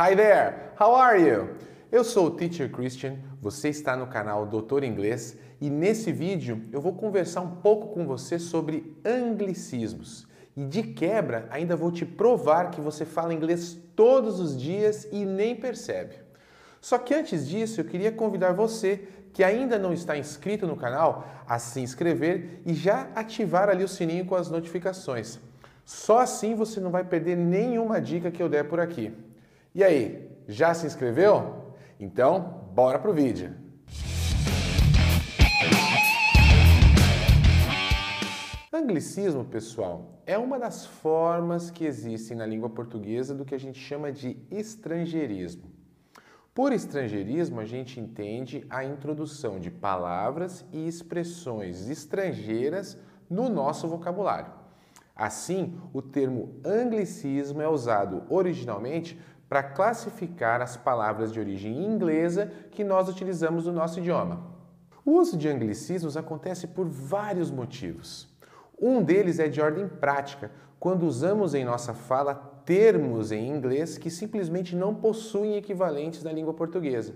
Hi there, how are you? Eu sou o Teacher Christian, você está no canal Doutor Inglês e nesse vídeo eu vou conversar um pouco com você sobre anglicismos. E de quebra, ainda vou te provar que você fala inglês todos os dias e nem percebe. Só que antes disso, eu queria convidar você que ainda não está inscrito no canal a se inscrever e já ativar ali o sininho com as notificações. Só assim você não vai perder nenhuma dica que eu der por aqui. E aí, já se inscreveu? Então, bora pro vídeo. Anglicismo, pessoal, é uma das formas que existem na língua portuguesa do que a gente chama de estrangeirismo. Por estrangeirismo, a gente entende a introdução de palavras e expressões estrangeiras no nosso vocabulário. Assim, o termo anglicismo é usado originalmente para classificar as palavras de origem inglesa que nós utilizamos no nosso idioma. O uso de anglicismos acontece por vários motivos. Um deles é de ordem prática, quando usamos em nossa fala termos em inglês que simplesmente não possuem equivalentes na língua portuguesa.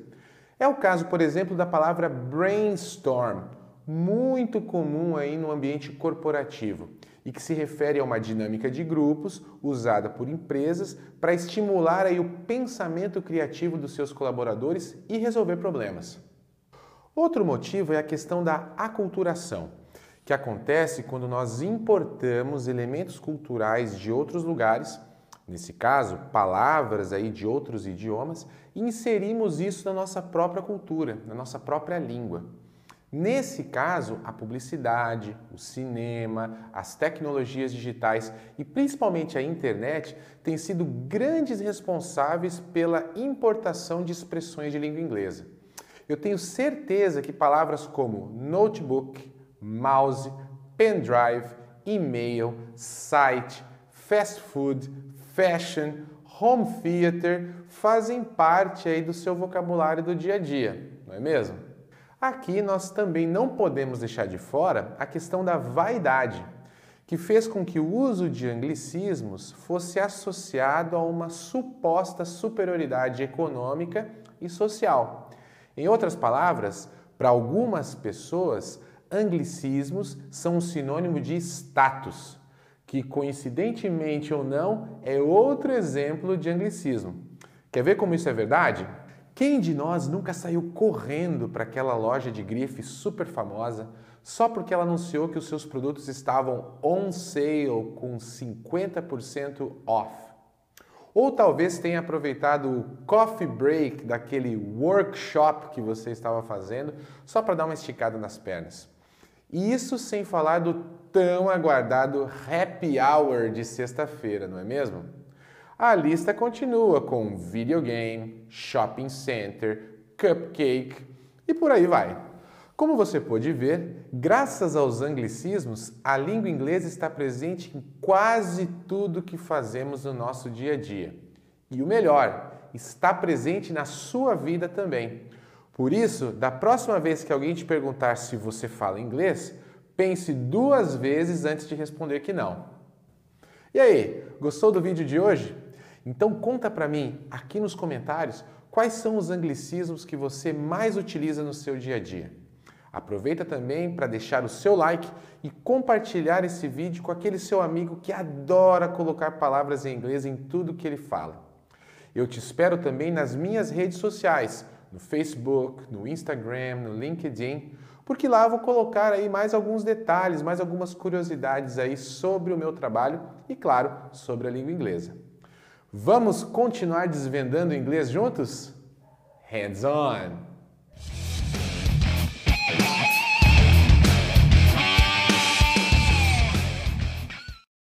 É o caso, por exemplo, da palavra brainstorm, muito comum aí no ambiente corporativo e que se refere a uma dinâmica de grupos usada por empresas para estimular aí o pensamento criativo dos seus colaboradores e resolver problemas. Outro motivo é a questão da aculturação, que acontece quando nós importamos elementos culturais de outros lugares, nesse caso, palavras aí de outros idiomas, e inserimos isso na nossa própria cultura, na nossa própria língua. Nesse caso, a publicidade, o cinema, as tecnologias digitais e principalmente a internet têm sido grandes responsáveis pela importação de expressões de língua inglesa. Eu tenho certeza que palavras como notebook, mouse, pendrive, e-mail, site, fast food, fashion, home theater fazem parte aí do seu vocabulário do dia a dia, não é mesmo? Aqui nós também não podemos deixar de fora a questão da vaidade, que fez com que o uso de anglicismos fosse associado a uma suposta superioridade econômica e social. Em outras palavras, para algumas pessoas, anglicismos são um sinônimo de status, que coincidentemente ou não é outro exemplo de anglicismo. Quer ver como isso é verdade? Quem de nós nunca saiu correndo para aquela loja de grife super famosa só porque ela anunciou que os seus produtos estavam on sale com 50% off? Ou talvez tenha aproveitado o coffee break daquele workshop que você estava fazendo só para dar uma esticada nas pernas. E isso sem falar do tão aguardado happy hour de sexta-feira, não é mesmo? A lista continua com videogame, shopping center, cupcake e por aí vai. Como você pode ver, graças aos anglicismos, a língua inglesa está presente em quase tudo que fazemos no nosso dia a dia. E o melhor, está presente na sua vida também. Por isso, da próxima vez que alguém te perguntar se você fala inglês, pense duas vezes antes de responder que não. E aí, gostou do vídeo de hoje? Então conta para mim aqui nos comentários quais são os anglicismos que você mais utiliza no seu dia a dia. Aproveita também para deixar o seu like e compartilhar esse vídeo com aquele seu amigo que adora colocar palavras em inglês em tudo que ele fala. Eu te espero também nas minhas redes sociais, no Facebook, no Instagram, no LinkedIn, porque lá vou colocar aí mais alguns detalhes, mais algumas curiosidades aí sobre o meu trabalho e claro, sobre a língua inglesa. Vamos continuar desvendando inglês juntos? Hands on!